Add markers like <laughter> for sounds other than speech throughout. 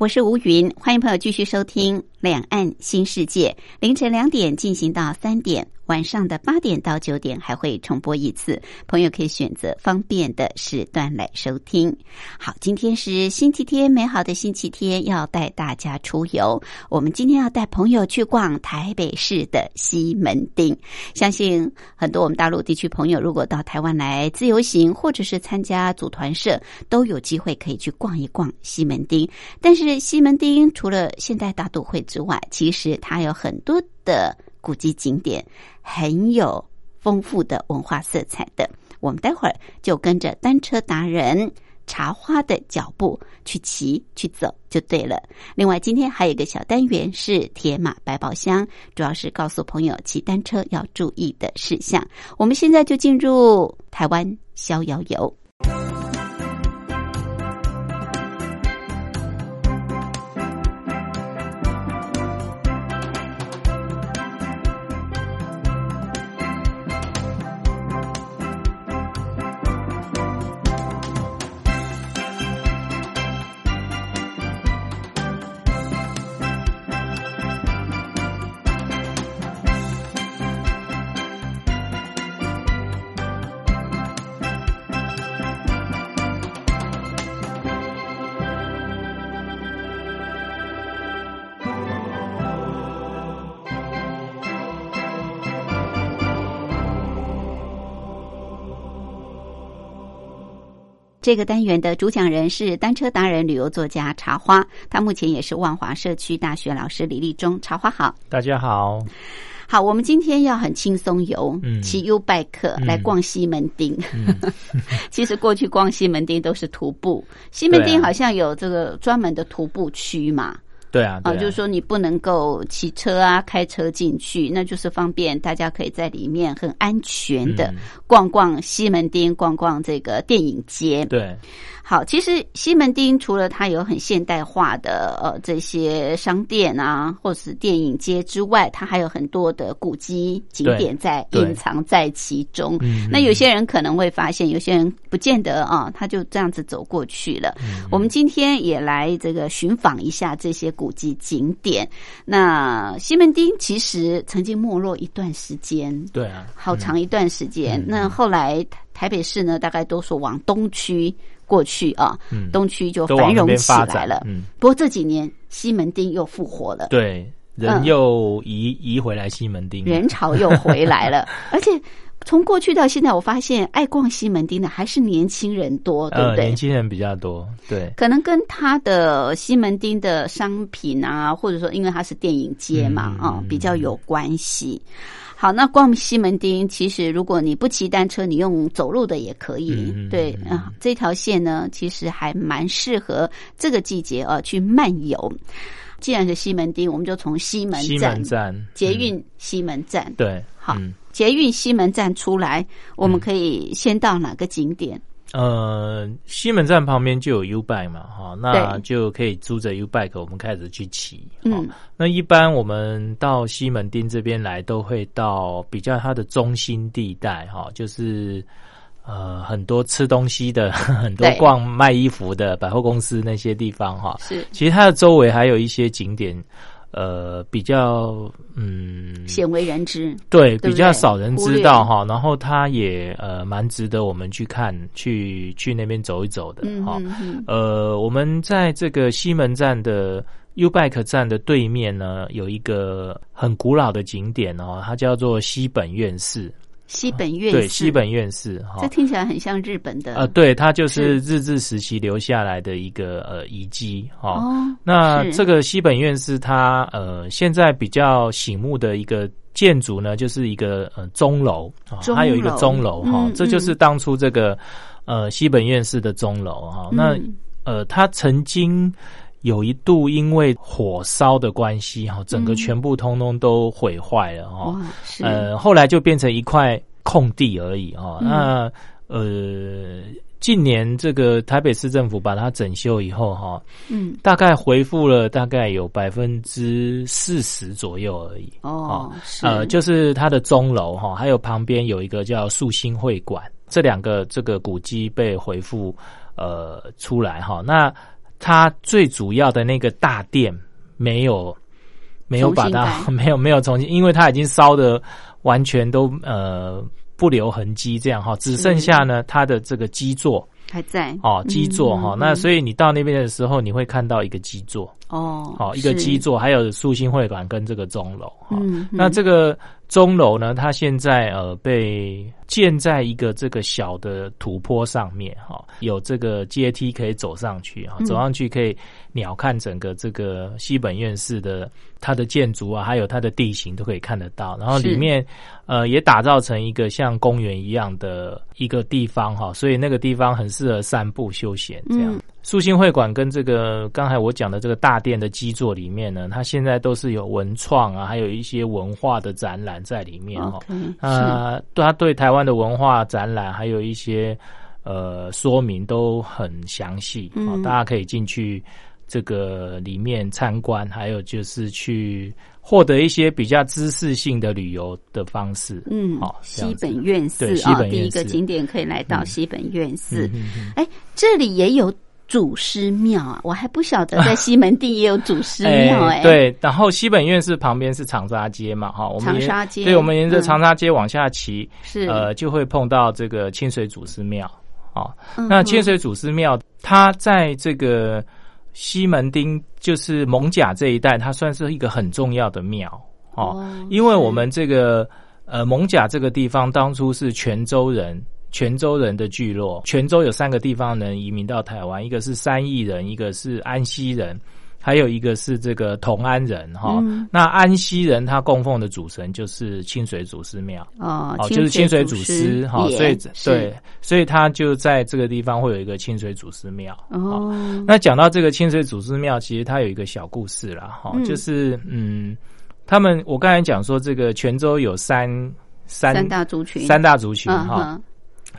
我是吴云，欢迎朋友继续收听《两岸新世界》，凌晨两点进行到三点。晚上的八点到九点还会重播一次，朋友可以选择方便的时段来收听。好，今天是星期天，美好的星期天，要带大家出游。我们今天要带朋友去逛台北市的西门町。相信很多我们大陆地区朋友，如果到台湾来自由行，或者是参加组团社，都有机会可以去逛一逛西门町。但是西门町除了现代大都会之外，其实它有很多的。古迹景点很有丰富的文化色彩的，我们待会儿就跟着单车达人茶花的脚步去骑去走就对了。另外，今天还有一个小单元是铁马百宝箱，主要是告诉朋友骑单车要注意的事项。我们现在就进入台湾逍遥游。这个单元的主讲人是单车达人、旅游作家茶花，他目前也是万华社区大学老师李立忠。茶花好，大家好，好，我们今天要很轻松游，骑 U bike 来逛西门町。<laughs> 其实过去逛西门町都是徒步，西门町好像有这个专门的徒步区嘛。对啊，啊，就是说你不能够骑车啊、开车进去，那就是方便大家可以在里面很安全的逛逛西门町，逛逛这个电影街。对。好，其实西门町除了它有很现代化的呃这些商店啊，或是电影街之外，它还有很多的古迹景点在隐藏在其中。那有些人可能会发现，有些人不见得啊，他就这样子走过去了。我们今天也来这个寻访一下这些古迹景点。那西门町其实曾经没落一段时间，对啊，好长一段时间。那后来台北市呢，大概都是往东区。过去啊，嗯东区就繁荣起来了。嗯，不过这几年西门町又复活了，对，人又移移回来西门町，人潮又回来了。<laughs> 而且从过去到现在，我发现爱逛西门町的还是年轻人多，对不对？年轻人比较多，对，可能跟他的西门町的商品啊，或者说因为它是电影街嘛，啊，比较有关系。好，那逛西门町，其实如果你不骑单车，你用走路的也可以。对啊，这条线呢，其实还蛮适合这个季节啊去漫游。既然是西门町，我们就从西门站、捷运西门站。对，好，捷运西门站出来，我们可以先到哪个景点？呃，西门站旁边就有 U bike 嘛，哈，那就可以租着 U bike，我们开始去骑。嗯，那一般我们到西门町这边来，都会到比较它的中心地带，哈，就是呃很多吃东西的，<laughs> 很多逛卖衣服的百货公司那些地方，哈。是，其实它的周围还有一些景点。呃，比较嗯，鲜为人知，对，比较少人知道哈。然后它也呃，蛮值得我们去看，去去那边走一走的哈。呃，我们在这个西门站的 U Bike 站的对面呢，有一个很古老的景点哦，它叫做西本院寺。西本院对西本院士哈，这听起来很像日本的呃，对，它就是。日治时期留下来的一个呃遗迹哈。那这个西本院士它呃现在比较醒目的一个建筑呢，就是一个呃钟楼啊，它有一个钟楼哈，这就是当初这个呃西本院士的钟楼哈。那呃，它曾经有一度因为火烧的关系哈，整个全部通通都毁坏了哈。呃，后来就变成一块空地而已哈。那呃。近年这个台北市政府把它整修以后，哈，嗯，大概回复了大概有百分之四十左右而已。哦，呃，就是它的钟楼哈，还有旁边有一个叫树心会馆，这两个这个古迹被回复呃出来哈。那它最主要的那个大殿没有没有把它 <laughs> 没有没有重新，因为它已经烧的完全都呃。不留痕迹，这样哈，只剩下呢，它的这个基座。还在。哦，基座哈，那所以你到那边的时候，你会看到一个基座。哦，好一个基座，还有树心会馆跟这个钟楼哈，那这个钟楼呢，它现在呃被。建在一个这个小的土坡上面，哈，有这个阶梯可以走上去，哈，走上去可以鸟瞰整个这个西本院士的它的建筑啊，还有它的地形都可以看得到。然后里面呃也打造成一个像公园一样的一个地方，哈，所以那个地方很适合散步休闲这样。树心会馆跟这个刚才我讲的这个大殿的基座里面呢，它现在都是有文创啊，还有一些文化的展览在里面哈。啊，它对台湾的文化展览还有一些呃说明都很详细啊，大家可以进去这个里面参观，还有就是去获得一些比较知识性的旅游的方式。嗯，好，西本院寺啊，第一个景点可以来到西本院寺。哎，这里也有。祖师庙啊，我还不晓得在西门町也有祖师庙 <laughs> 哎。对，然后西本院是旁边是长沙街嘛，哈，我们长沙街，对，我们沿着长沙街往下骑，是呃，就会碰到这个清水祖师庙啊。那清水祖师庙，它在这个西门町，就是蒙甲这一带，它算是一个很重要的庙哦，因为我们这个呃蒙甲这个地方，当初是泉州人。泉州人的聚落，泉州有三个地方能移民到台湾，一个是三义人，一个是安溪人，还有一个是这个同安人哈。那安溪人他供奉的主神就是清水祖师庙。哦，就是清水祖师哈，所以对，所以他就在这个地方会有一个清水祖师庙哦。那讲到这个清水祖师庙，其实它有一个小故事啦哈，就是嗯，他们我刚才讲说这个泉州有三三大族群，三大族群哈。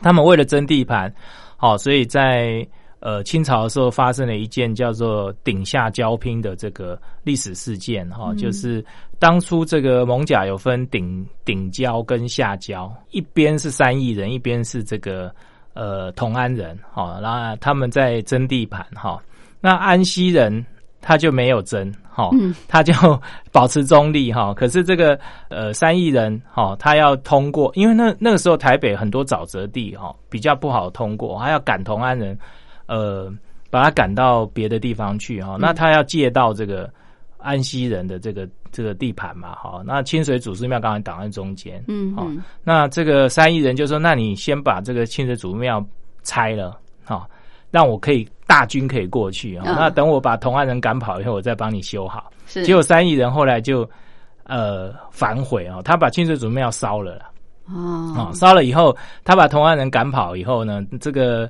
<laughs> 他们为了争地盘，好，所以在呃清朝的时候发生了一件叫做顶下交拼的这个历史事件哈，就是当初这个蒙甲有分顶顶交跟下交，一边是三义人，一边是这个呃同安人，好，然后他们在争地盘哈，那安溪人。他就没有争，哈，他就保持中立，哈。可是这个呃三亿人，哈，他要通过，因为那那个时候台北很多沼泽地，哈，比较不好通过，还要赶同安人，呃，把他赶到别的地方去，哈。那他要借到这个安溪人的这个这个地盘嘛，哈。那清水祖师庙刚才挡在中间，嗯，好，那这个三亿人就说，那你先把这个清水祖师庙拆了，哈。让我可以大军可以过去啊，那等我把同安人赶跑以后，我再帮你修好。结果三亿人后来就呃反悔啊，他把清水祖庙烧了哦，烧了以后，他把同安人赶跑以后呢，这个。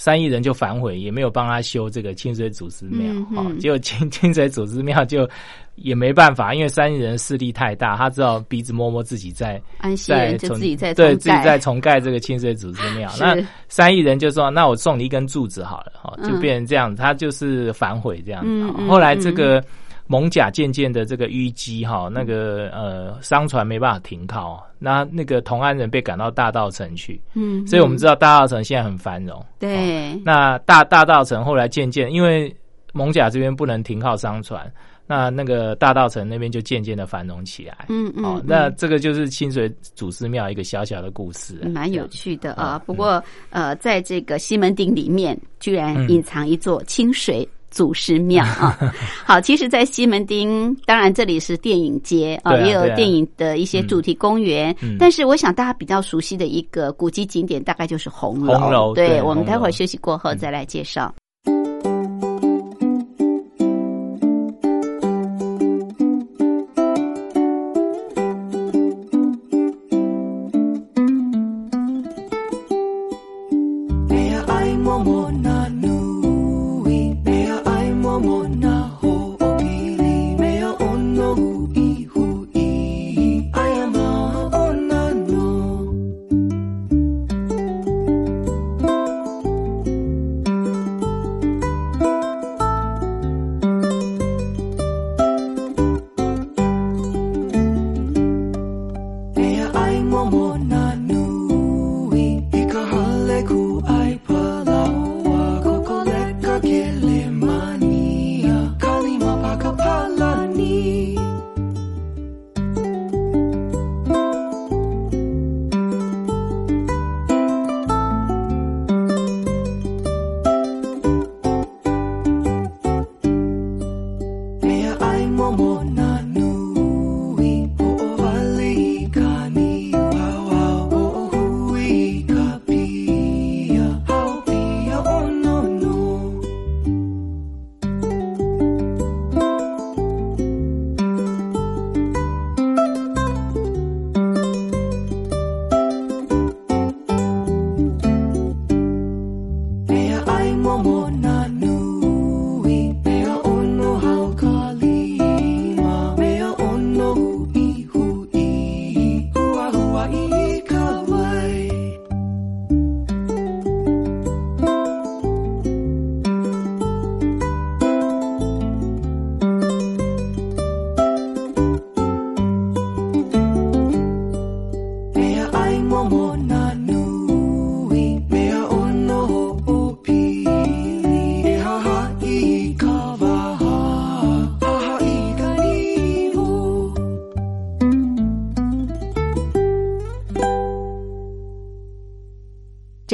三亿人就反悔，也没有帮他修这个清水祖师庙，哈，结果清清水祖师庙就也没办法，因为三亿人势力太大，他知道鼻子摸摸自己在在重自己在对自己在重盖这个清水祖师庙。<laughs> 那三亿人就说：“那我送你一根柱子好了，哈，就变成这样。”他就是反悔这样。后来这个。蒙甲渐渐的这个淤积哈，那个呃商船没办法停靠，那那个同安人被赶到大道城去，嗯，所以我们知道大道城现在很繁荣。对，那大大道城后来渐渐因为蒙甲这边不能停靠商船，那那个大道城那边就渐渐的繁荣起来。嗯嗯，那这个就是清水祖师庙一个小小的故事，蛮有趣的啊。不过呃，在这个西门町里面，居然隐藏一座清水。祖师庙 <laughs> 啊，好，其实，在西门町，当然这里是电影街啊，也有电影的一些主题公园。但是，我想大家比较熟悉的一个古迹景点，大概就是红楼。红楼，对，我们待会儿休息过后再来介绍。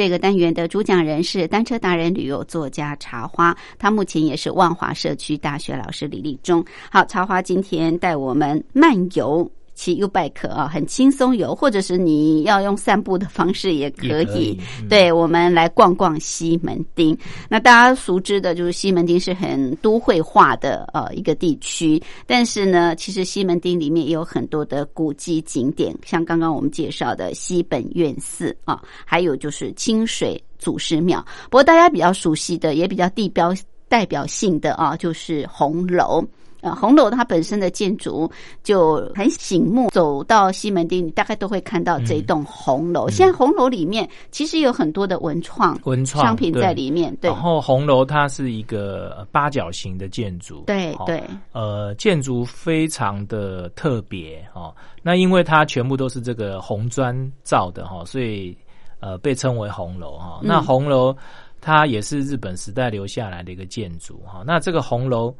这个单元的主讲人是单车达人、旅游作家茶花，他目前也是万华社区大学老师李立忠。好，茶花今天带我们漫游。骑 U bike 啊，很轻松游，或者是你要用散步的方式也可以。对，我们来逛逛西门町。那大家熟知的就是西门町是很都会化的呃一个地区，但是呢，其实西门町里面也有很多的古迹景点，像刚刚我们介绍的西本院寺啊，还有就是清水祖师庙。不过大家比较熟悉的，也比较地标代表性的啊，就是红楼。呃，红楼它本身的建筑就很醒目，走到西门町，你大概都会看到这一栋红楼。现在红楼里面其实有很多的文创文创商品在里面。对，然后红楼它是一个八角形的建筑，对对，呃，建筑非常的特别哦。那因为它全部都是这个红砖造的哈，所以呃被称为红楼哈。那红楼它也是日本时代留下来的一个建筑哈。那这个红楼。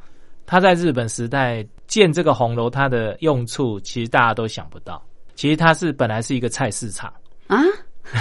他在日本时代建这个红楼，它的用处其实大家都想不到。其实它是本来是一个菜市场啊，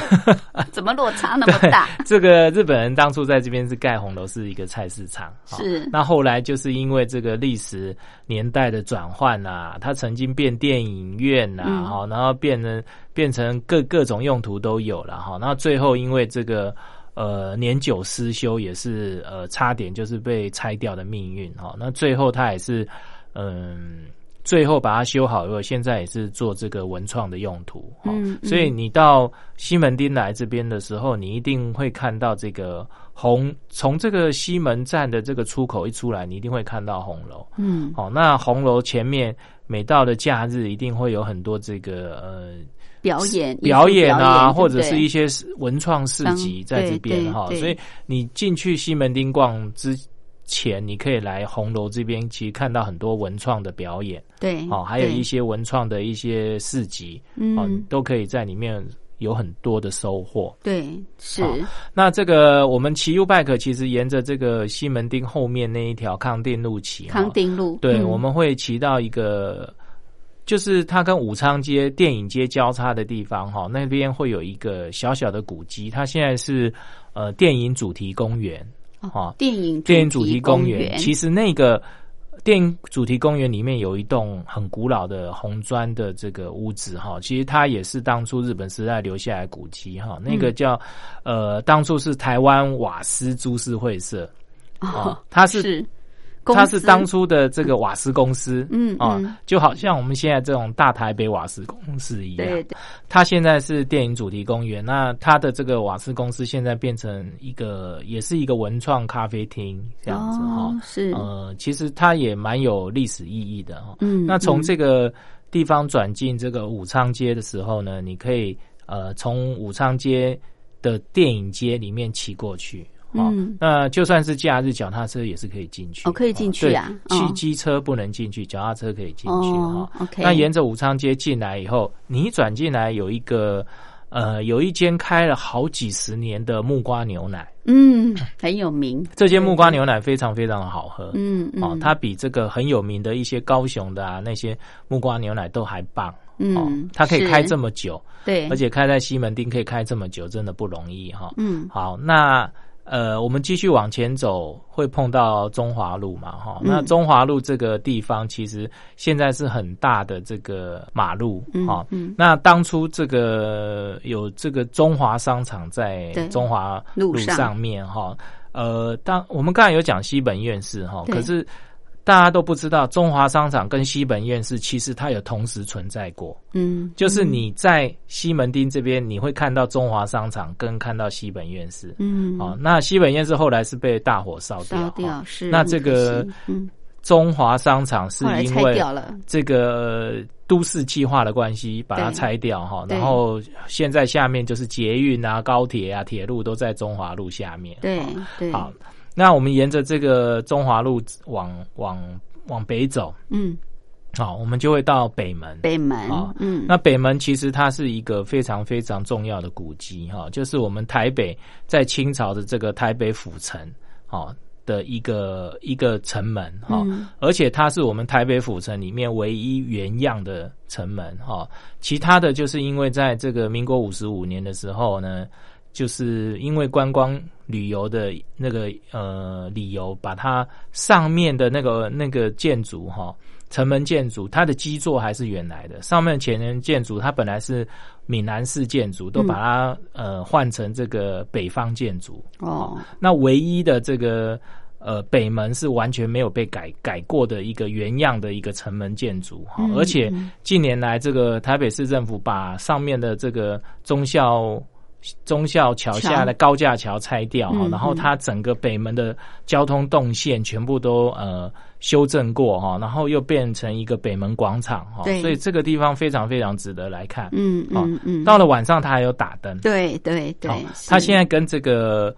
<laughs> 怎么落差那么大？这个日本人当初在这边是盖红楼，是一个菜市场。是那后来就是因为这个历史年代的转换啊，它曾经变电影院呐，哈，然后变成变成各各种用途都有了哈。然后最后因为这个。呃，年久失修也是呃，差点就是被拆掉的命运哈。那最后他也是，嗯，最后把它修好以后，现在也是做这个文创的用途。嗯，所以你到西门町来这边的时候，你一定会看到这个红，从这个西门站的这个出口一出来，你一定会看到红楼。嗯，好，那红楼前面每到的假日，一定会有很多这个呃。表演表演啊，或者是一些文创市集在这边哈，所以你进去西门町逛之前，你可以来红楼这边，其实看到很多文创的表演，对，哦，还有一些文创的一些市集，嗯，都可以在里面有很多的收获。对，是。那这个我们骑 U bike 其实沿着这个西门町后面那一条康定路骑，康定路，对，我们会骑到一个。就是它跟武昌街、电影街交叉的地方，哈，那边会有一个小小的古迹。它现在是呃电影主题公园，哈，电影电影主题公园。其实那个电影主题公园里面有一栋很古老的红砖的这个屋子，哈，其实它也是当初日本时代留下来古迹，哈，那个叫呃，当初是台湾瓦斯株式会社，哦，它是。它是当初的这个瓦斯公司，嗯啊，就好像我们现在这种大台北瓦斯公司一样。对，它现在是电影主题公园。那它的这个瓦斯公司现在变成一个，也是一个文创咖啡厅这样子哈。是，呃，其实它也蛮有历史意义的哈。嗯，那从这个地方转进这个武昌街的时候呢，你可以呃从武昌街的电影街里面骑过去。嗯，那就算是假日，脚踏车也是可以进去。哦，可以进去啊。汽机车不能进去，脚踏车可以进去哈。OK。那沿着武昌街进来以后，你转进来有一个呃，有一间开了好几十年的木瓜牛奶。嗯，很有名。这间木瓜牛奶非常非常的好喝。嗯嗯。哦，它比这个很有名的一些高雄的啊那些木瓜牛奶都还棒。嗯，它可以开这么久，对，而且开在西门町可以开这么久，真的不容易哈。嗯，好，那呃，我们继续往前走，会碰到中华路嘛哈？那中华路这个地方其实现在是很大的这个马路哈。嗯，那当初这个有这个中华商场在中华路上面哈。呃，当我们刚才有讲西本院士哈，可是。大家都不知道，中华商场跟西本院士其实它有同时存在过。嗯，就是你在西门町这边，你会看到中华商场跟看到西本院士。嗯，哦，那西本院士后来是被大火烧掉。烧掉是。那这个中华商场是因为这个都市计划的关系把它拆掉哈，然后现在下面就是捷运啊、高铁啊、铁路都在中华路下面。对对。好。那我们沿着这个中华路往往往北走，嗯，好，我们就会到北门。北门啊，嗯，那北门其实它是一个非常非常重要的古迹哈，就是我们台北在清朝的这个台北府城，哦的一个一个城门哈，而且它是我们台北府城里面唯一原样的城门哈，其他的就是因为在这个民国五十五年的时候呢。就是因为观光旅游的那个呃理由，把它上面的那个那个建筑哈，城门建筑，它的基座还是原来的，上面前人建筑它本来是闽南式建筑，都把它呃换成这个北方建筑哦。那唯一的这个呃北门是完全没有被改改过的一个原样的一个城门建筑哈，而且近年来这个台北市政府把上面的这个忠孝。忠孝桥下的高架桥拆掉哈，然后它整个北门的交通动线全部都呃修正过哈，然后又变成一个北门广场哈，所以这个地方非常非常值得来看。嗯嗯嗯，到了晚上它还有打灯。对对对，它现在跟这个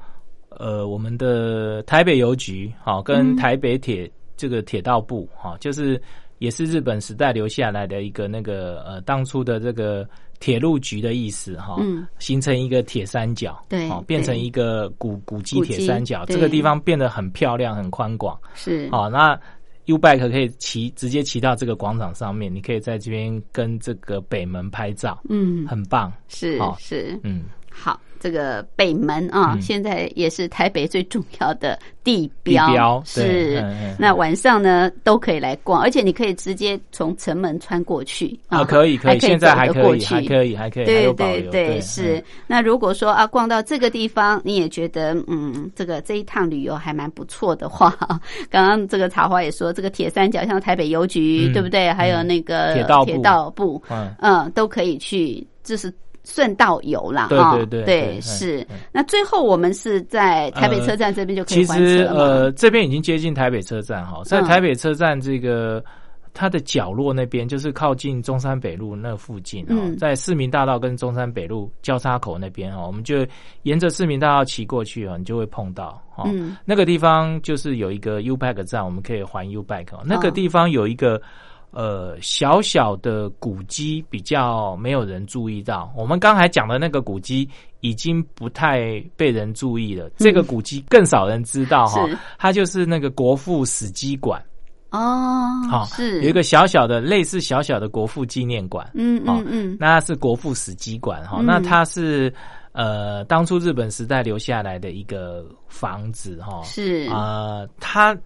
呃我们的台北邮局哈，跟台北铁这个铁道部哈，就是也是日本时代留下来的一个那个呃当初的这个。铁路局的意思哈，形成一个铁三角，对，变成一个古古迹铁三角，这个地方变得很漂亮、很宽广，是。哦，那 U bike 可以骑，直接骑到这个广场上面，你可以在这边跟这个北门拍照，嗯，很棒，是是，嗯，好。这个北门啊，现在也是台北最重要的地标。是，那晚上呢都可以来逛，而且你可以直接从城门穿过去啊，可以可以，现在还可以，还可以，还可以，对对对，是。那如果说啊，逛到这个地方，你也觉得嗯，这个这一趟旅游还蛮不错的话，<laughs> 刚刚这个茶花也说，这个铁三角像台北邮局，对不对？还有那个铁道铁道部，嗯嗯，都可以去，这是。顺道游啦，对对对，对是。那最后我们是在台北车站这边就可以其实呃，这边已经接近台北车站哈，在台北车站这个它的角落那边，就是靠近中山北路那附近哦，在市民大道跟中山北路交叉口那边哈，我们就沿着市民大道骑过去啊，你就会碰到哈，那个地方就是有一个 U Bike 站，我们可以还 U Bike。那个地方有一个。呃，小小的古迹比较没有人注意到。我们刚才讲的那个古迹已经不太被人注意了。这个古迹更少人知道哈，它就是那个国父史迹馆哦，好是有一个小小的类似小小的国父纪念馆。嗯嗯嗯，那是国父史迹馆哈。那它是呃当初日本时代留下来的一个房子哈。是啊，它。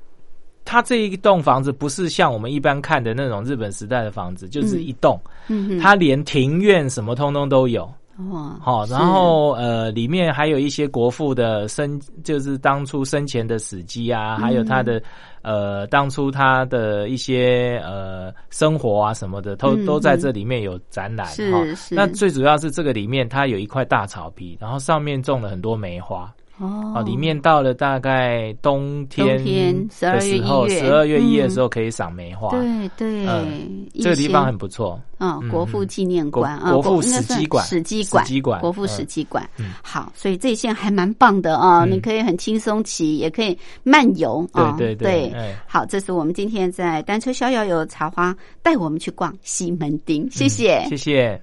它这一栋房子不是像我们一般看的那种日本时代的房子，就是一栋，它连庭院什么通通都有。哇，好，然后呃，里面还有一些国父的生，就是当初生前的死迹啊，还有他的呃，当初他的一些呃生活啊什么的，都都在这里面有展览。是是。那最主要是这个里面它有一块大草皮，然后上面种了很多梅花。哦，里面到了大概冬天十二月一，十二月一月的时候可以赏梅花。对对，这个地方很不错。嗯，国父纪念馆啊，国父史迹馆，史迹馆，史迹馆，国父史迹馆。好，所以这一线还蛮棒的啊，你可以很轻松骑，也可以漫游啊。对对对，好，这是我们今天在单车逍遥游茶花带我们去逛西门町，谢谢，谢谢。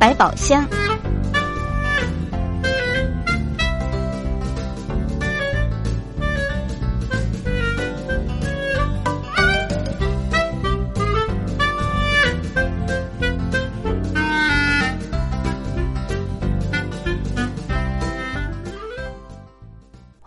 百宝箱。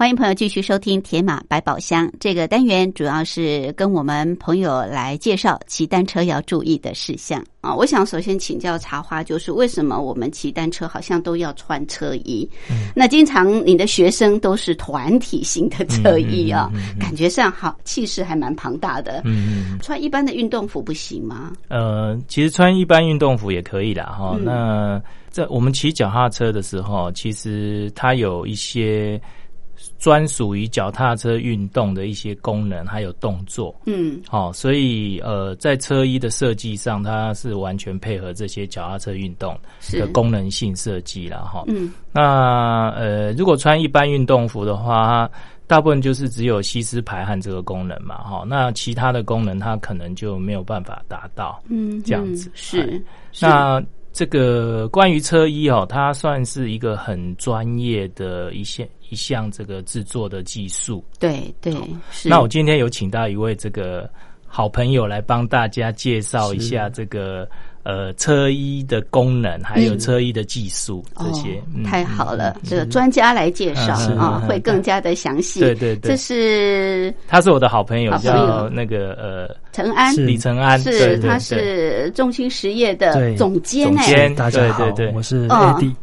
欢迎朋友继续收听《铁马百宝箱》这个单元，主要是跟我们朋友来介绍骑单车要注意的事项啊。我想首先请教茶花，就是为什么我们骑单车好像都要穿车衣？嗯，那经常你的学生都是团体型的车衣啊，感觉上好气势还蛮庞大的。嗯嗯，穿一般的运动服不行吗？呃，其实穿一般运动服也可以的哈。那在我们骑脚踏车的时候，其实它有一些。专属于脚踏车运动的一些功能还有动作，嗯，好，所以呃，在车衣的设计上，它是完全配合这些脚踏车运动的功能性设计了哈。嗯，那呃，如果穿一般运动服的话，大部分就是只有吸湿排汗这个功能嘛，哈，那其他的功能它可能就没有办法达到，嗯，这样子是。那。这个关于车衣哦，它算是一个很专业的一项一项这个制作的技术。对对，那我今天有请到一位这个好朋友来帮大家介绍一下这个。呃，车衣的功能还有车衣的技术这些，太好了。这个专家来介绍啊，会更加的详细。对对对，这是他是我的好朋友，叫那个呃陈安，李陈安，是他是众兴实业的总监。总监，大家好，我是 AD。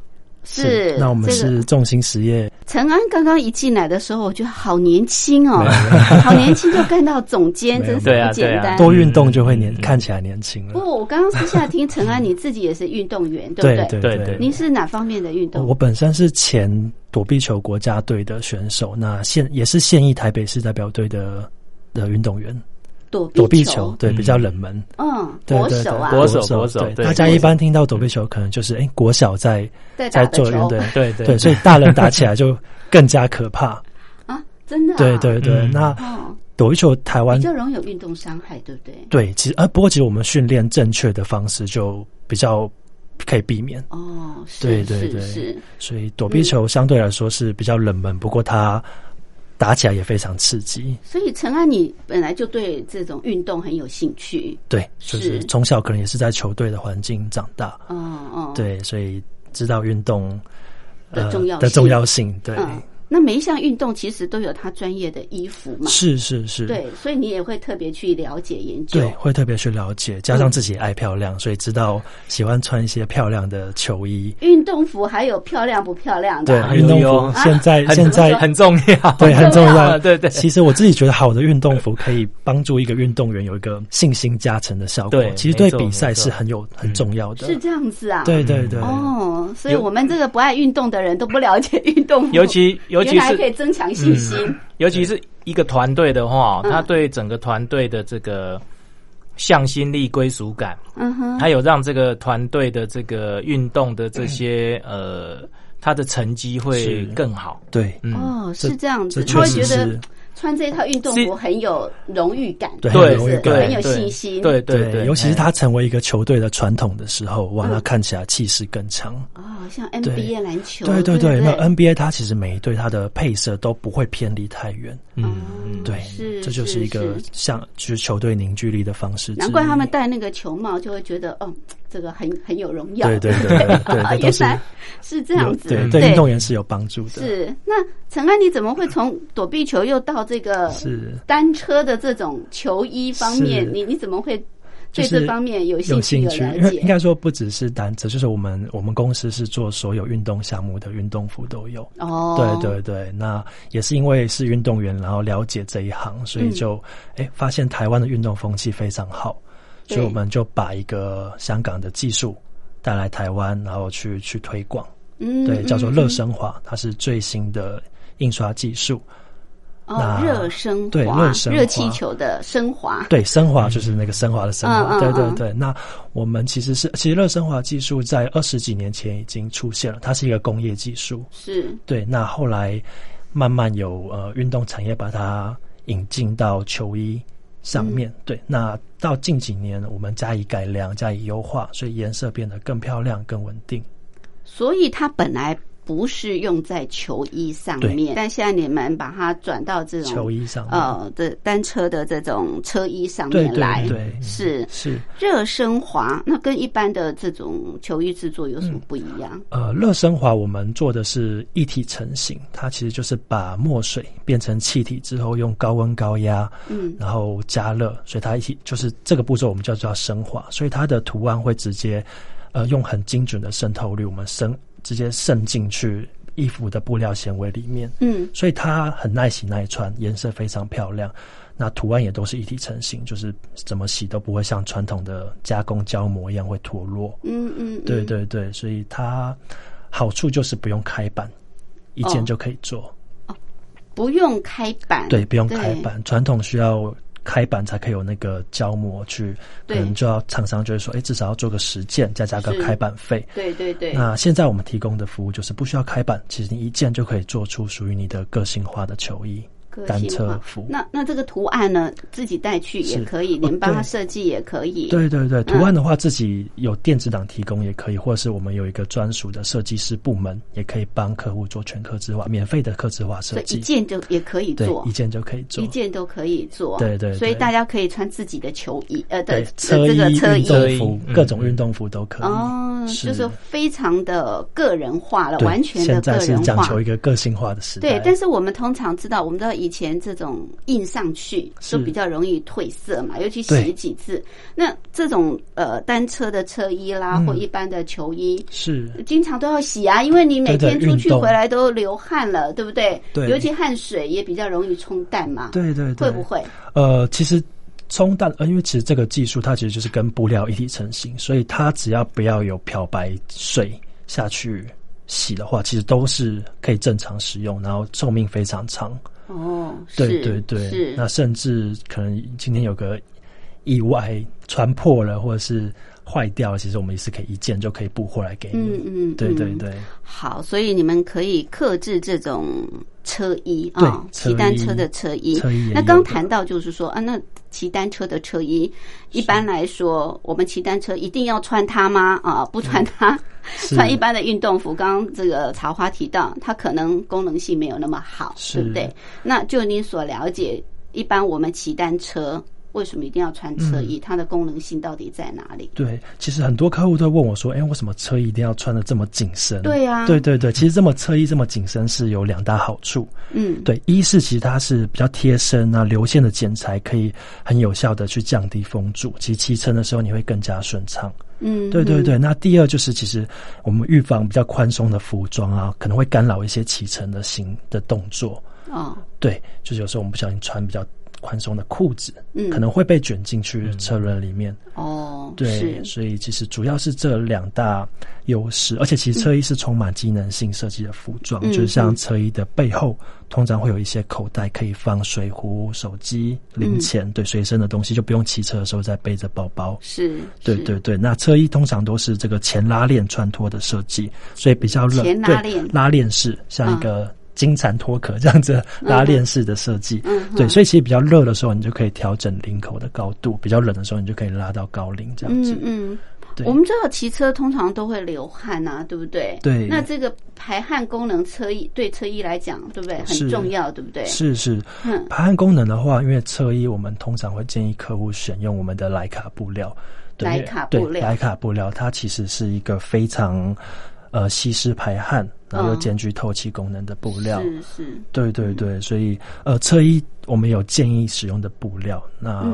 是，那我们是重心实业。陈安刚刚一进来的时候，我觉得好年轻哦，<laughs> 好年轻就干到总监，真是不简单。多运动就会年看起来年轻了。不，我刚刚私下听陈安，你自己也是运动员，对不对？对对对。您是哪方面的运动？我本身是前躲避球国家队的选手，那现也是现役台北市代表队的的运动员。躲躲避球，对，比较冷门。嗯，国手啊，国手，国手。大家一般听到躲避球，可能就是哎，国小在在做运动，对对对，所以大人打起来就更加可怕 <laughs> 啊！真的，对对对。那躲避球台湾比较容易有运动伤害，对不对？对，其实呃，不过其实我们训练正确的方式就比较可以避免。哦，对对对，所以躲避球相对来说是比较冷门，不过它。打起来也非常刺激，所以陈安，你本来就对这种运动很有兴趣。对，就是从小可能也是在球队的环境长大。哦哦，对，所以知道运动的重要的重要性。对。那每一项运动其实都有它专业的衣服嘛？是是是。对，所以你也会特别去了解研究。对，会特别去了解，加上自己爱漂亮，所以知道喜欢穿一些漂亮的球衣。运动服还有漂亮不漂亮的？对，运动服现在现在很重要，对，很重要。<laughs> 对对。其实我自己觉得，好的运动服可以帮助一个运动员有一个信心加成的效果。对，其实对比赛是很有很重要的。是这样子啊？对对对。哦，所以我们这个不爱运动的人都不了解运动服，尤其尤其是可以增强。强信心，尤其是一个团队的话，他对整个团队的这个向心力、归属感，嗯哼，还有让这个团队的这个运动的这些呃，他的成绩会更好。对，哦，是这样子，他会觉得。穿这套运动服很有荣誉感，对，很有信心，对对对。尤其是他成为一个球队的传统的时候，哇，那看起来气势更强。哦，像 NBA 篮球，对对对，那 NBA 它其实每一队它的配色都不会偏离太远。嗯，对，是，这就是一个像就是球队凝聚力的方式。难怪他们戴那个球帽就会觉得，哦，这个很很有荣耀。对对对对，<laughs> 原来是这样子，对对运动员是有帮助的。是那陈安，你怎么会从躲避球又到？这个是单车的这种球衣方面，你你怎么会对这方面有兴趣？有因为应该说不只是单车，就是我们我们公司是做所有运动项目的运动服都有。哦，对对对，那也是因为是运动员，然后了解这一行，所以就哎发现台湾的运动风气非常好，所以我们就把一个香港的技术带来台湾，然后去去推广。嗯，对，叫做热升华，它是最新的印刷技术。哦，热升对热升热气球的升华，对升华就是那个升华的升华，对对对。那我们其实是其实热升华技术在二十几年前已经出现了，它是一个工业技术，是对。那后来慢慢有呃运动产业把它引进到球衣上面，对。那到近几年我们加以改良、加以优化，所以颜色变得更漂亮、更稳定。所以它本来。不是用在球衣上面，但现在你们把它转到这种球衣上，呃，的单车的这种车衣上面来，对，是。是。热升华，那跟一般的这种球衣制作有什么不一样？呃，热升华我们做的是一体成型，它其实就是把墨水变成气体之后，用高温高压，嗯，然后加热，所以它一体就是这个步骤我们叫做升华，所以它的图案会直接呃用很精准的渗透率，我们渗直接渗进去衣服的布料纤维里面，嗯，所以它很耐洗耐穿，颜色非常漂亮。那图案也都是一体成型，就是怎么洗都不会像传统的加工胶膜一样会脱落。嗯嗯，对对对，所以它好处就是不用开板，一件就可以做。哦，不用开板，对，不用开板。传统需要开板才可以有那个胶膜去，可能就要厂商就会说，哎，至少要做个十件，再加个开板费。对对对。那现在我们提供的服务就是不需要开板，其实你一件就可以做出属于你的个性化的球衣。单车服，那那这个图案呢？自己带去也可以，您帮他设计也可以。对对对，图案的话自己有电子档提供也可以，或者是我们有一个专属的设计师部门，也可以帮客户做全刻字化，免费的刻字化设计。一件就也可以做，一件就可以做，一件都可以做。对对，所以大家可以穿自己的球衣，呃，对，车衣、运动服，各种运动服都可以。哦，就是非常的个人化了，完全的个人化，讲求一个个性化的时代。对，但是我们通常知道，我们知道以前这种。印上去都比较容易褪色嘛，尤其洗几次。那这种呃单车的车衣啦，或一般的球衣，是经常都要洗啊，因为你每天出去回来都流汗了，对不对？对，尤其汗水也比较容易冲淡嘛。对对，会不会？呃，其实冲淡，呃，因为其实这个技术它其实就是跟布料一体成型，所以它只要不要有漂白水下去洗的话，其实都是可以正常使用，然后寿命非常长。哦，对对对，那甚至可能今天有个意外穿破了，或者是坏掉，其实我们也是可以一件就可以补回来给你。嗯嗯，对对对。好，所以你们可以克制这种车衣啊，骑单车的车衣。车衣。那刚谈到就是说啊，那骑单车的车衣，一般来说，我们骑单车一定要穿它吗？啊，不穿它。穿一般的运动服，刚刚这个曹花提到，它可能功能性没有那么好，对不对？那就你所了解，一般我们骑单车。为什么一定要穿车衣？它的功能性到底在哪里？对，其实很多客户都问我说：“哎，为什么车衣一定要穿的这么紧身？”对呀，对对对，其实这么车衣这么紧身是有两大好处。嗯，对，一是其实它是比较贴身啊，流线的剪裁可以很有效的去降低风阻，其实骑车的时候你会更加顺畅。嗯，对对对。那第二就是其实我们预防比较宽松的服装啊，可能会干扰一些骑乘的行的动作。哦，对，就是有时候我们不小心穿比较。宽松的裤子，嗯，可能会被卷进去车轮里面。哦，对，所以其实主要是这两大优势，而且其实车衣是充满机能性设计的服装，就是像车衣的背后通常会有一些口袋，可以放水壶、手机、零钱，对随身的东西，就不用骑车的时候再背着包包。是，对对对。那车衣通常都是这个前拉链穿脱的设计，所以比较热。前拉链，拉链式，像一个。金蝉脱壳这样子拉链式的设计，对，所以其实比较热的时候，你就可以调整领口的高度；比较冷的时候，你就可以拉到高领这样子。嗯嗯，我们知道骑车通常都会流汗啊，对不对？对。那这个排汗功能，车衣对车衣来讲，对不对？很重要，对不对？是是。嗯，排汗功能的话，因为车衣我们通常会建议客户选用我们的莱卡布料。莱卡布料，莱卡布料，它其实是一个非常。呃，吸湿排汗，然后又兼具透气功能的布料，是是，对对对，所以呃，车衣我们有建议使用的布料，那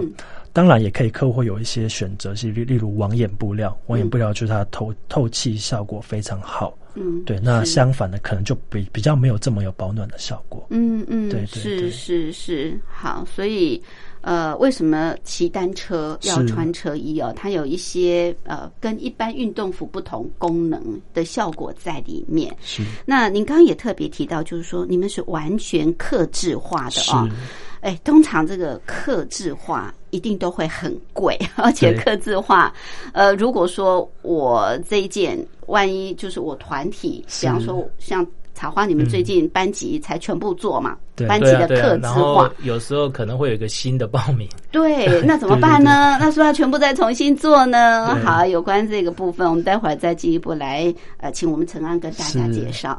当然也可以，客户会有一些选择，是例例如网眼布料，网眼布料就是它透透气效果非常好，嗯，对，那相反的可能就比比较没有这么有保暖的效果，嗯嗯，对，是是是，好，所以。呃，为什么骑单车要穿车衣哦？它有一些呃，跟一般运动服不同功能的效果在里面。是。那您刚刚也特别提到，就是说你们是完全克制化的啊。哎，通常这个克制化一定都会很贵，<laughs> 而且克制化，呃，如果说我这一件，万一就是我团体，比方说像。草花，你们最近班级才全部做嘛？班级的课制化，有时候可能会有一个新的报名。对，<laughs> 那怎么办呢？那是不是要全部再重新做呢？好，有关这个部分，我们待会儿再进一步来呃，请我们陈安跟大家介绍。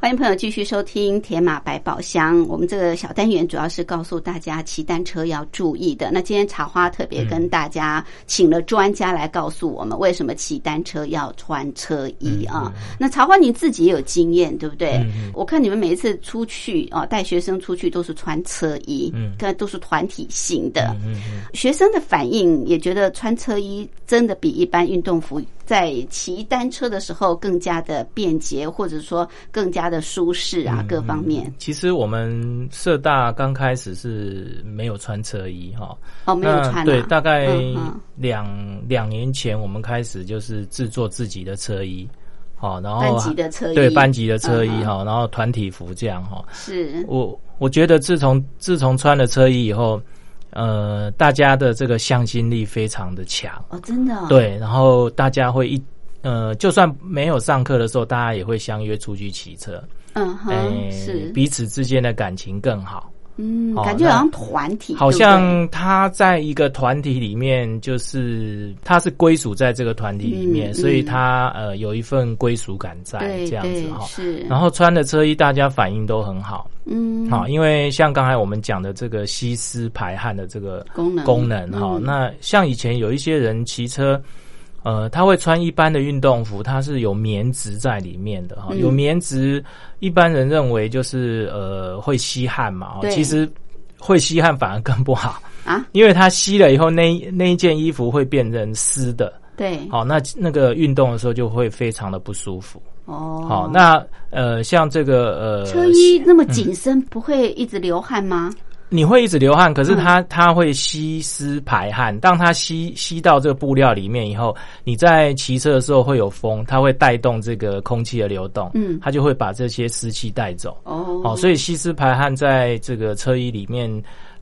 欢迎朋友继续收听《铁马百宝箱》。我们这个小单元主要是告诉大家骑单车要注意的。那今天茶花特别跟大家请了专家来告诉我们为什么骑单车要穿车衣啊？那茶花你自己也有经验，对不对？我看你们每一次出去啊，带学生出去都是穿车衣，嗯，都是团体型的。学生的反应也觉得穿车衣真的比一般运动服。在骑单车的时候更加的便捷，或者说更加的舒适啊，各方面。其实我们社大刚开始是没有穿车衣哈，哦，没有穿。对，大概两两年前我们开始就是制作自己的车衣，好，然后班级的车衣，对，班级的车衣哈，然后团体服这样哈。是我我觉得自从自从穿了车衣以后。呃，大家的这个向心力非常的强。哦，真的对，然后大家会一呃，就算没有上课的时候，大家也会相约出去骑车，嗯哼，是。彼此之间的感情更好。嗯，感觉好像团体，好像他在一个团体里面，就是他是归属在这个团体里面，所以他呃有一份归属感在这样子哈。是，然后穿的车衣，大家反应都很好。嗯，好，因为像刚才我们讲的这个吸湿排汗的这个功能功能哈，那像以前有一些人骑车。呃，他会穿一般的运动服，它是有棉质在里面的哈，有棉质，一般人认为就是呃会吸汗嘛，其实会吸汗反而更不好啊，因为它吸了以后，那那一件衣服会变成湿的，对，好，那那个运动的时候就会非常的不舒服。哦。好，那呃，像这个呃，车衣那么紧身，不会一直流汗吗？你会一直流汗，可是它它会吸湿排汗。当它吸吸到这个布料里面以后，你在骑车的时候会有风，它会带动这个空气的流动，嗯，它就会把这些湿气带走。哦，好，所以吸湿排汗在这个车衣里面。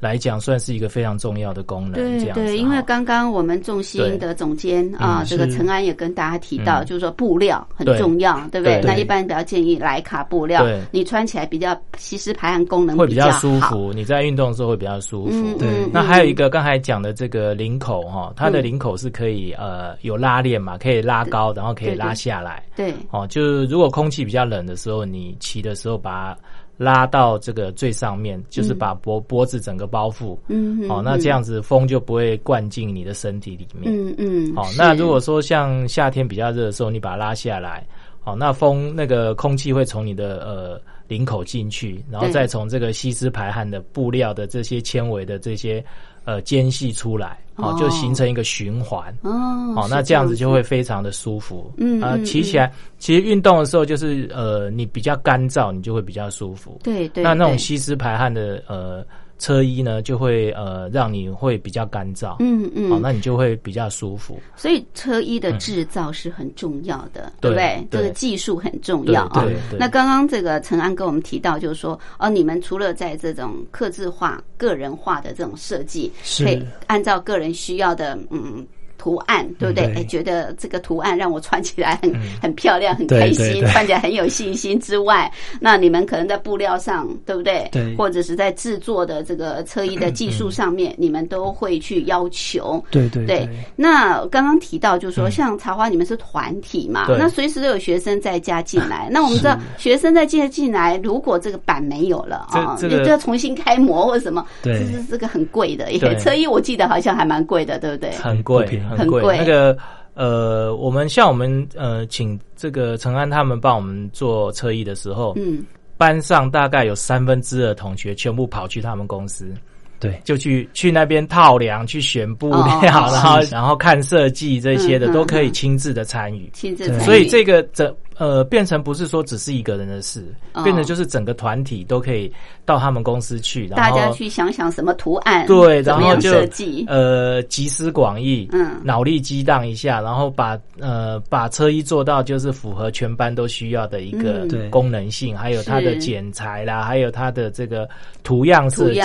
来讲算是一个非常重要的功能。对对，因为刚刚我们众心的总监啊，这个陈安也跟大家提到，就是说布料很重要，对不对？那一般比较建议莱卡布料，你穿起来比较吸湿排汗功能会比较舒服。你在运动的时候会比较舒服。对，那还有一个刚才讲的这个领口哈，它的领口是可以呃有拉链嘛，可以拉高，然后可以拉下来。对，哦，就是如果空气比较冷的时候，你骑的时候把。拉到这个最上面，就是把脖脖子整个包覆，嗯，好，那这样子风就不会灌进你的身体里面，嗯嗯，好，那如果说像夏天比较热的时候，你把它拉下来，好，那风那个空气会从你的呃领口进去，然后再从这个吸湿排汗的布料的这些纤维的这些。呃，间隙出来，好，就形成一个循环。哦，好，那这样子就会非常的舒服。嗯，啊，骑起来，其实运动的时候就是呃，你比较干燥，你就会比较舒服。对对。那那种吸湿排汗的呃。车衣呢，就会呃让你会比较干燥，嗯嗯，好，那你就会比较舒服。所以车衣的制造是很重要的，对不对？这个技术很重要啊。那刚刚这个陈安跟我们提到，就是说，哦，你们除了在这种刻字化、个人化的这种设计，可以按照个人需要的，嗯。图案对不对？哎，觉得这个图案让我穿起来很很漂亮，很开心，穿起来很有信心。之外，那你们可能在布料上，对不对？对，或者是在制作的这个车衣的技术上面，你们都会去要求。对对对。那刚刚提到，就是说，像茶花，你们是团体嘛？那随时都有学生在加进来。<laughs> 那我们知道，学生在进进来，如果这个板没有了啊，你就要重新开模或者什么，这是这个很贵的。<laughs> 车衣我记得好像还蛮贵的，对不对？很贵。很贵，那个呃，我们像我们呃，请这个陈安他们帮我们做车衣的时候，嗯，班上大概有三分之二同学全部跑去他们公司，对，就去去那边套梁、去选布料，<laughs> 然后然后看设计这些的，都可以亲自的参与，亲自参与，所以这个这。呃，变成不是说只是一个人的事，变成就是整个团体都可以到他们公司去，然后大家去想想什么图案，对，然后就呃集思广益，嗯，脑力激荡一下，然后把呃把车衣做到就是符合全班都需要的一个功能性，还有它的剪裁啦，还有它的这个图样设计，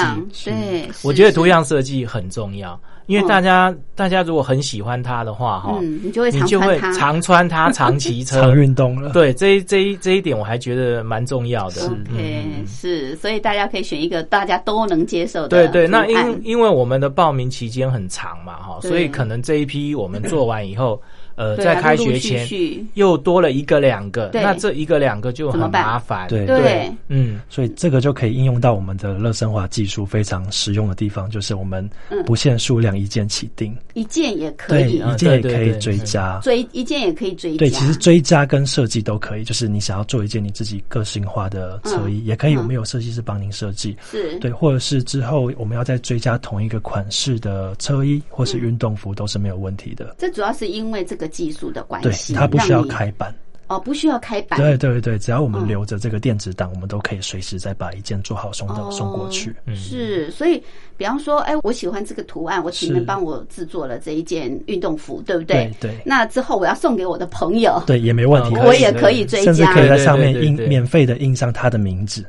对，我觉得图样设计很重要。因为大家，大家如果很喜欢它的话，哈，你就会你就会常穿它，常 <laughs> 骑车，常运动了。对，这这一这一点我还觉得蛮重要的。OK，是，所以大家可以选一个大家都能接受的。对对，那因因为我们的报名期间很长嘛，哈，所以可能这一批我们做完以后。呃，在开学前又多了一个两个，那这一个两个就很麻烦。对。对，嗯，所以这个就可以应用到我们的热升华技术非常实用的地方，就是我们不限数量，一件起订，一件也可以，一件也可以追加，追一件也可以追加。对，其实追加跟设计都可以，就是你想要做一件你自己个性化的车衣，也可以，我们有设计师帮您设计，是。对，或者是之后我们要再追加同一个款式的车衣或是运动服都是没有问题的。这主要是因为这个。技术的关系，它不需要开板哦，不需要开板。对对对，只要我们留着这个电子档，我们都可以随时再把一件做好送到送过去。是，所以比方说，哎，我喜欢这个图案，我请你们帮我制作了这一件运动服，对不对？对。那之后我要送给我的朋友，对，也没问题，我也可以追加，甚至可以在上面印免费的印上他的名字。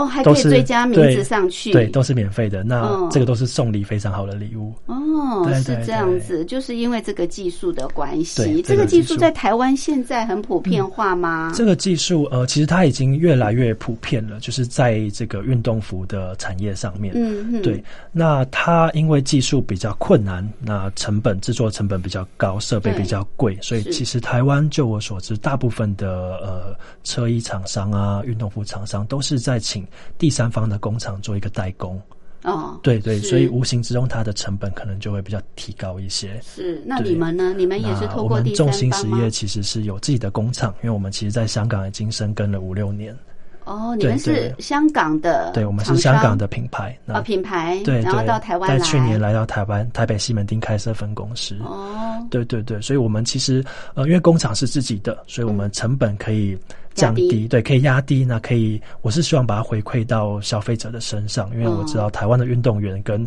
哦，还可以追加名字上去，对，都是免费的。那这个都是送礼非常好的礼物。哦，是这样子，就是因为这个技术的关系。这个技术在台湾现在很普遍化吗？这个技术呃，其实它已经越来越普遍了，就是在这个运动服的产业上面。嗯嗯。对，那它因为技术比较困难，那成本制作成本比较高，设备比较贵，所以其实台湾就我所知，大部分的呃车衣厂商啊、运动服厂商都是在请。第三方的工厂做一个代工，哦，对对，所以无形之中它的成本可能就会比较提高一些。是，那你们呢？你们也是透过第三方重心实业其实是有自己的工厂，因为我们其实在香港已经深耕了五六年。哦，你们是香港的，对，我们是香港的品牌啊，品牌，对，然后到台湾在去年来到台湾台北西门町开设分公司。哦，对对对，所以我们其实呃，因为工厂是自己的，所以我们成本可以降低，对，可以压低。那可以，我是希望把它回馈到消费者的身上，因为我知道台湾的运动员跟。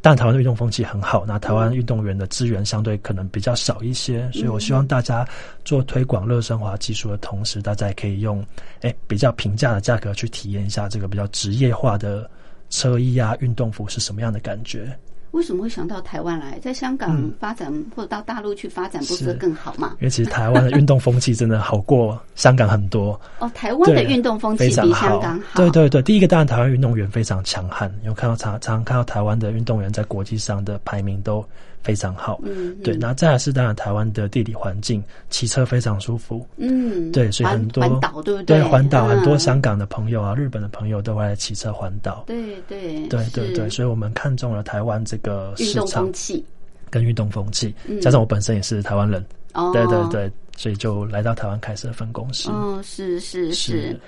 但台湾的运动风气很好，那台湾运动员的资源相对可能比较少一些，所以我希望大家做推广热升华技术的同时，大家也可以用哎比较平价的价格去体验一下这个比较职业化的车衣啊运动服是什么样的感觉。为什么会想到台湾来？在香港发展或者到大陆去发展，不是更好吗？因为其实台湾的运动风气真的好过香港很多。<laughs> 哦，台湾的运动风气比香港好。对对对，第一个当然台湾运动员非常强悍，有看到常常常看到台湾的运动员在国际上的排名都。非常好，嗯，对，那再来是当然台湾的地理环境，骑车非常舒服，嗯，对，所以很多环岛对不对？对，环岛很多香港的朋友啊，日本的朋友都会来骑车环岛，对对对对对，所以我们看中了台湾这个运动风气。跟运动风气，加上我本身也是台湾人，哦，对对对，所以就来到台湾开设分公司，哦，是是。是。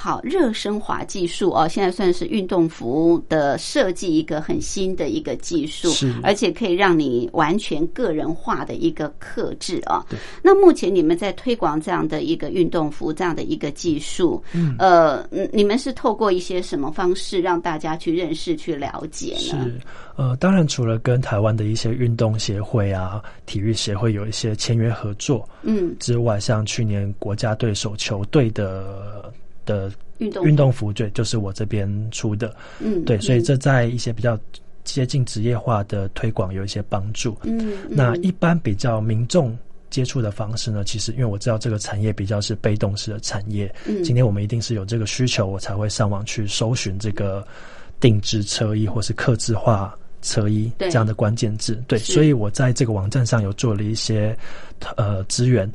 好，热升华技术哦，现在算是运动服的设计一个很新的一个技术，是，而且可以让你完全个人化的一个克制啊。那目前你们在推广这样的一个运动服这样的一个技术，嗯，呃，你们是透过一些什么方式让大家去认识、去了解呢？是，呃，当然除了跟台湾的一些运动协会啊、体育协会有一些签约合作，嗯，之外，像去年国家队手球队的。的运动运动服对，就是我这边出的，嗯，对，所以这在一些比较接近职业化的推广有一些帮助。嗯，那一般比较民众接触的方式呢，其实因为我知道这个产业比较是被动式的产业，嗯，今天我们一定是有这个需求，我才会上网去搜寻这个定制车衣或是刻字化车衣这样的关键字，对，所以我在这个网站上有做了一些呃资源。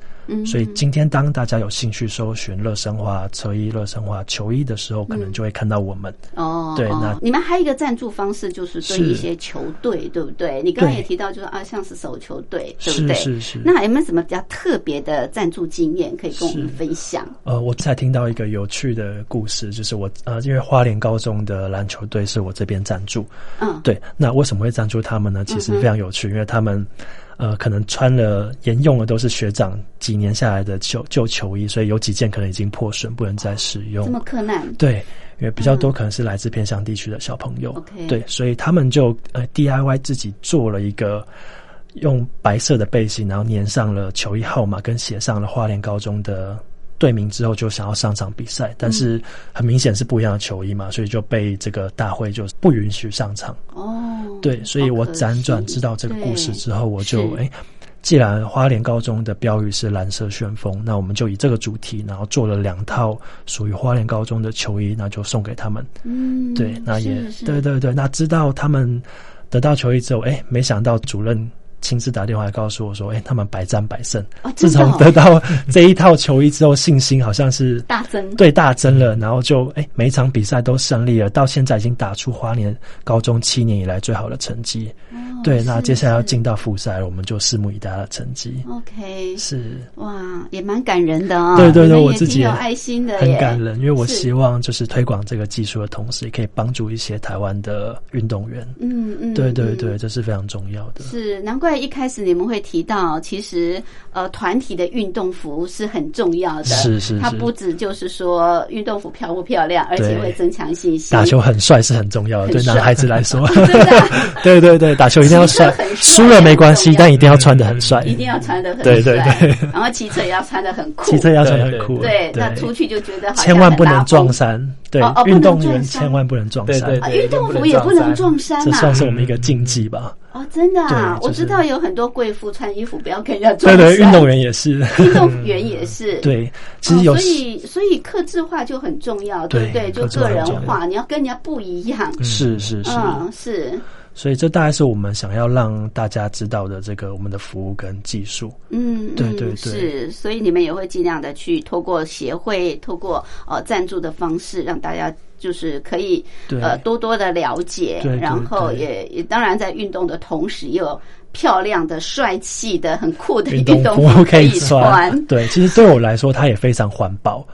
所以今天当大家有兴趣搜寻热身花车衣、热身花球衣的时候，可能就会看到我们哦。对，那你们还有一个赞助方式，就是对一些球队，对不对？你刚刚也提到，就是啊，像是手球队，对不对？是是。那有没有什么比较特别的赞助经验可以跟我们分享？呃，我才听到一个有趣的故事，就是我呃，因为花莲高中的篮球队是我这边赞助，嗯，对。那为什么会赞助他们呢？其实非常有趣，因为他们。呃，可能穿了沿用的都是学长几年下来的旧旧球衣，所以有几件可能已经破损，不能再使用。这么困难？对，因为比较多可能是来自偏乡地区的小朋友。对，所以他们就呃 DIY 自己做了一个用白色的背心，然后粘上了球衣号码，跟写上了花莲高中的。队名之后就想要上场比赛，但是很明显是不一样的球衣嘛，所以就被这个大会就不允许上场。哦，对，所以我辗转知道这个故事之后，我就哎，既然花莲高中的标语是蓝色旋风，那我们就以这个主题，然后做了两套属于花莲高中的球衣，那就送给他们。嗯，对，那也对对对，那知道他们得到球衣之后，哎，没想到主任。亲自打电话来告诉我说：“哎，他们百战百胜。自从得到这一套球衣之后，信心好像是大增，对，大增了。然后就哎，每一场比赛都胜利了，到现在已经打出花莲高中七年以来最好的成绩。对，那接下来要进到复赛了，我们就拭目以待的成绩。OK，是哇，也蛮感人的啊。对对对，我自己有爱心的，很感人，因为我希望就是推广这个技术的同时，也可以帮助一些台湾的运动员。嗯嗯，对对对，这是非常重要的。是难怪。一开始你们会提到，其实呃，团体的运动服是很重要的。是是，它不止就是说运动服漂不漂亮，而且会增强信心。打球很帅是很重要的，对男孩子来说。<laughs> <laughs> 真的。对对对，打球一定要帅，输了没关系，但一定要穿的很帅。一定要穿的很帅。对对对。然后骑车也要穿的很酷。骑车要穿很酷。对，那出去就觉得千万不能撞衫。对，运动员千万不能撞衫。运动服也不能撞衫啊。这算是我们一个禁忌吧。哦，真的啊！我知道有很多贵妇穿衣服不要跟人家撞。对对，运动员也是，运动员也是。对，其实有，所以所以克制化就很重要，对不对？就个人化，你要跟人家不一样。是是是，嗯，是。所以这大概是我们想要让大家知道的这个我们的服务跟技术。嗯，对对对，是，所以你们也会尽量的去透过协会、透过呃赞助的方式，让大家就是可以呃多多的了解，对然后也也当然在运动的同时又有漂亮的、帅气的、很酷的运动服可以穿。对，其实对我来说，它也非常环保。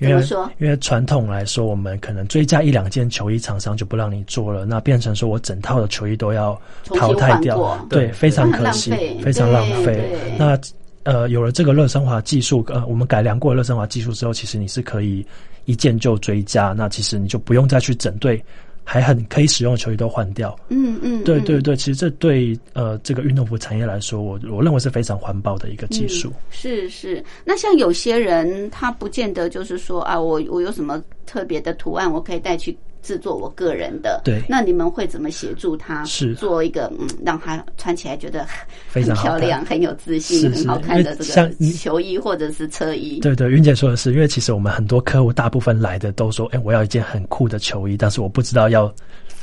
因为？因为传统来说，我们可能追加一两件球衣，厂商就不让你做了，那变成说我整套的球衣都要淘汰掉，对，非常可惜，非常浪费。那呃，有了这个热升华技术，呃，我们改良过热升华技术之后，其实你是可以一件就追加，那其实你就不用再去整队。还很可以使用的球衣都换掉，嗯嗯，对对对，其实这对呃这个运动服产业来说，我我认为是非常环保的一个技术。是是，那像有些人他不见得就是说啊，我我有什么特别的图案，我可以带去。制作我个人的，对，那你们会怎么协助他？是做一个嗯，让他穿起来觉得非常漂亮、很有自信、很好看的这个球衣或者是车衣。对对，云姐说的是，因为其实我们很多客户大部分来的都说，哎，我要一件很酷的球衣，但是我不知道要。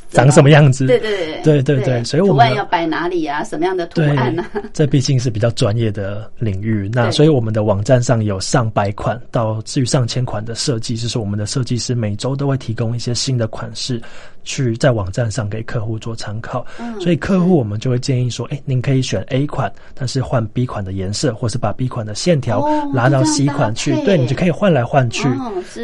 长什么样子？对对对对对对，所以我们要摆哪里啊？什么样的图案呢？这毕竟是比较专业的领域。那所以我们的网站上有上百款到至于上千款的设计，就是我们的设计师每周都会提供一些新的款式，去在网站上给客户做参考。所以客户我们就会建议说：，哎，您可以选 A 款，但是换 B 款的颜色，或是把 B 款的线条拉到 C 款去，对你就可以换来换去。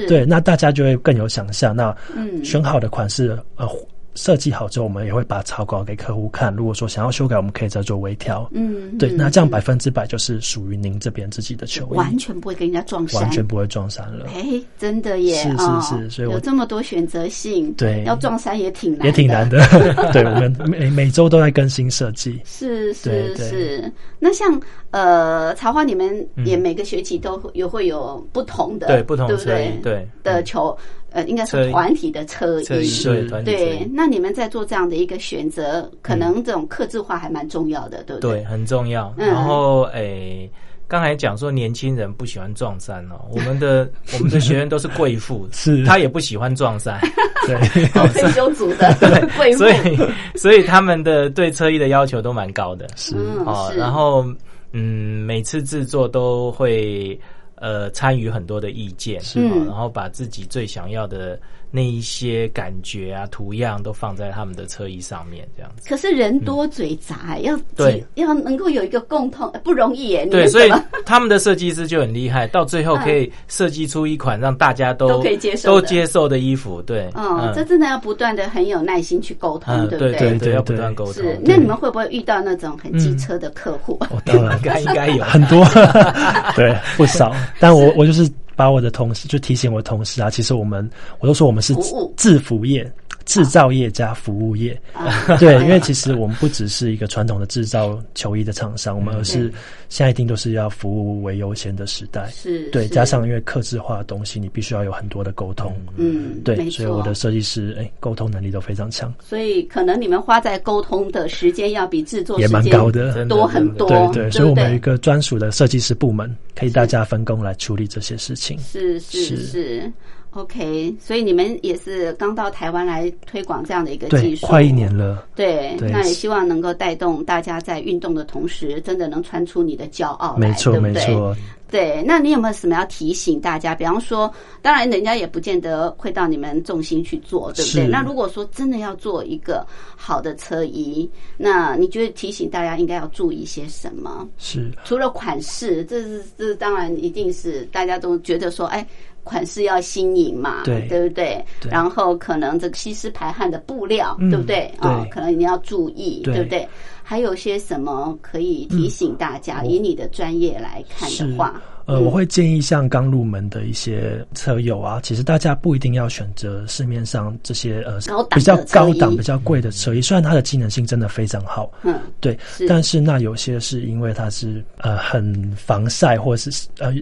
对，那大家就会更有想象。那选好的款式，呃。设计好之后，我们也会把草稿给客户看。如果说想要修改，我们可以再做微调。嗯，对，那这样百分之百就是属于您这边自己的球衣，完全不会跟人家撞衫，完全不会撞衫了。哎，真的耶！是是是，所以有这么多选择性，对，要撞衫也挺难，也挺难的。<laughs> 对，我们每每周都在更新设计。是是是，那像呃，茶花，你们也每个学期都有会有不同的，对不同的对？对的球。呃，应该是团体的车衣，对，那你们在做这样的一个选择，可能这种克制化还蛮重要的，对不对？对，很重要。然后，诶，刚才讲说年轻人不喜欢撞衫哦，我们的 <laughs> 我们的学员都是贵妇，<laughs> 是，他也不喜欢撞衫，对，退休族的 <laughs> 贵妇，所以所以他们的对车衣的要求都蛮高的，是。哦，然后嗯，每次制作都会。呃，参与很多的意见，是吗？然后把自己最想要的。那一些感觉啊，图样都放在他们的车衣上面，这样子。可是人多嘴杂，要对要能够有一个共同，不容易耶。对，所以他们的设计师就很厉害，到最后可以设计出一款让大家都都可以接受、都接受的衣服。对，嗯，这真的要不断的很有耐心去沟通，对不对？对对，要不断沟通。是，那你们会不会遇到那种很机车的客户？我当然应该应该有很多，<laughs> 对，不少。但我我就是。把我的同事就提醒我同事啊，其实我们我都说我们是制服业。制造业加服务业，对，<laughs> 因为其实我们不只是一个传统的制造球衣的厂商，我们而是现在一定都是要服务为优先的时代。是，对，加上因为客制化的东西，你必须要有很多的沟通。嗯，对，所以我的设计师哎，沟通能力都非常强。所以可能你们花在沟通的时间要比制作也蛮高的，多很多。对对，所以我们有一个专属的设计师部门，可以大家分工来处理这些事情。是是是。OK，所以你们也是刚到台湾来推广这样的一个技术，快一年了。对，那也希望能够带动大家在运动的同时，真的能穿出你的骄傲来，没错，没错。对，那你有没有什么要提醒大家？比方说，当然人家也不见得会到你们重心去做，对不对？那如果说真的要做一个好的车衣，那你觉得提醒大家应该要注意些什么？是除了款式，这是这当然一定是大家都觉得说，哎。款式要新颖嘛，对不对？然后可能这个吸湿排汗的布料，对不对？啊，可能一定要注意，对不对？还有些什么可以提醒大家？以你的专业来看的话，呃，我会建议像刚入门的一些车友啊，其实大家不一定要选择市面上这些呃比较高档、比较贵的车衣，虽然它的机能性真的非常好，嗯，对，但是那有些是因为它是呃很防晒，或者是呃。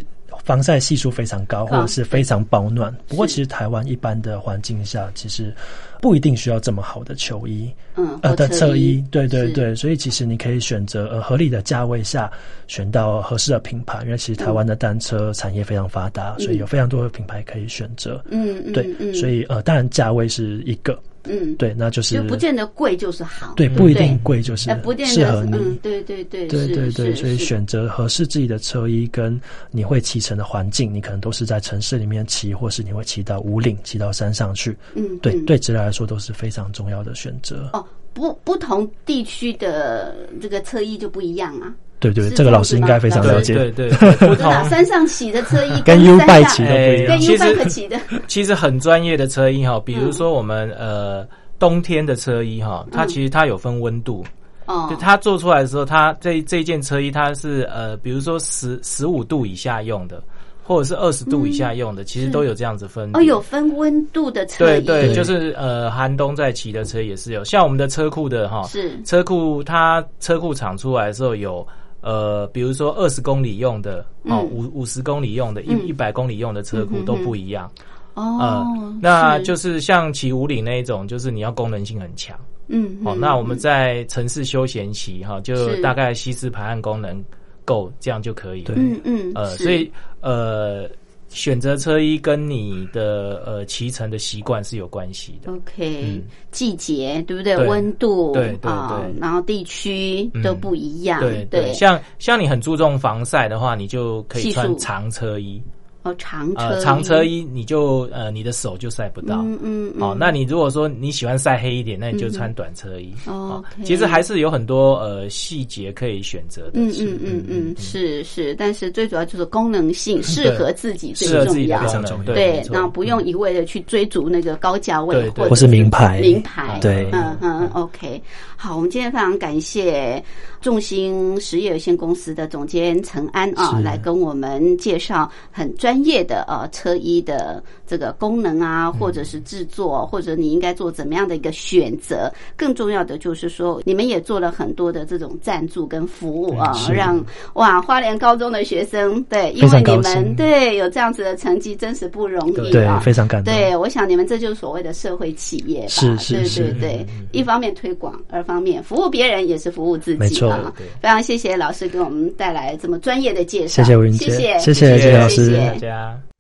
防晒系数非常高，或者是非常保暖。不过，其实台湾一般的环境下，其实不一定需要这么好的球衣，嗯，呃的侧衣，对对对，所以其实你可以选择呃合理的价位下选到合适的品牌，因为其实台湾的单车产业非常发达，所以有非常多的品牌可以选择，嗯，对，所以呃当然价位是一个。嗯，对，那就是就不见得贵就是好，对，不一定贵就是不见适合你，对对对，对对对，所以选择合适自己的车衣跟你会骑乘的环境，你可能都是在城市里面骑，或是你会骑到五岭、骑到山上去，嗯，对，对，职来来说都是非常重要的选择。哦，不，不同地区的这个车衣就不一样啊。对对，这个老师应该非常了解。对对，不同山上骑的车衣跟 U 拜骑的不一样。跟 U 拜骑的，<laughs> 其实很专业的车衣哈，比如说我们呃冬天的车衣哈，它其实它有分温度。哦。它做出来的时候，它这这件车衣它是呃，比如说十十五度以下用的，或者是二十度以下用的，其实都有这样子分。哦，有分温度的车衣。对对，就是呃寒冬在骑的车也是有，像我们的车库的哈，是车库它车库厂出来的时候有。呃，比如说二十公里用的，哦，五五十公里用的，一一百公里用的车库都不一样。哦，那就是像骑五岭那一种，就是你要功能性很强。嗯，哦，那我们在城市休闲骑哈，就大概吸湿排汗功能够，这样就可以。对，嗯嗯，呃，所以呃。选择车衣跟你的呃骑乘的习惯是有关系的。OK，季节对不对？温度对对对，然后地区都不一样。对对，像像你很注重防晒的话，你就可以穿长车衣。哦，长车长车衣你就呃你的手就晒不到，嗯嗯，哦，那你如果说你喜欢晒黑一点，那你就穿短车衣。哦，其实还是有很多呃细节可以选择的。嗯嗯嗯嗯，是是，但是最主要就是功能性适合自己最重要。对，那不用一味的去追逐那个高价位或是名牌名牌。对，嗯嗯，OK。好，我们今天非常感谢众兴实业有限公司的总监陈安啊，来跟我们介绍很专。专业的呃车衣的这个功能啊，或者是制作，或者你应该做怎么样的一个选择？更重要的就是说，你们也做了很多的这种赞助跟服务啊，让哇花莲高中的学生对，因为你们对有这样子的成绩，真是不容易对，非常感动。对，我想你们这就是所谓的社会企业吧？是是是，对对对，一方面推广，二方面服务别人也是服务自己啊。非常谢谢老师给我们带来这么专业的介绍，谢谢吴云姐，谢谢谢老师。家。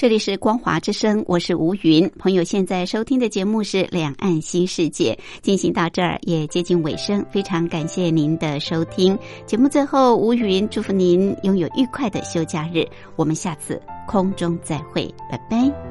这里是光华之声，我是吴云。朋友现在收听的节目是《两岸新世界》，进行到这儿也接近尾声，非常感谢您的收听。节目最后，吴云祝福您拥有愉快的休假日。我们下次空中再会，拜拜。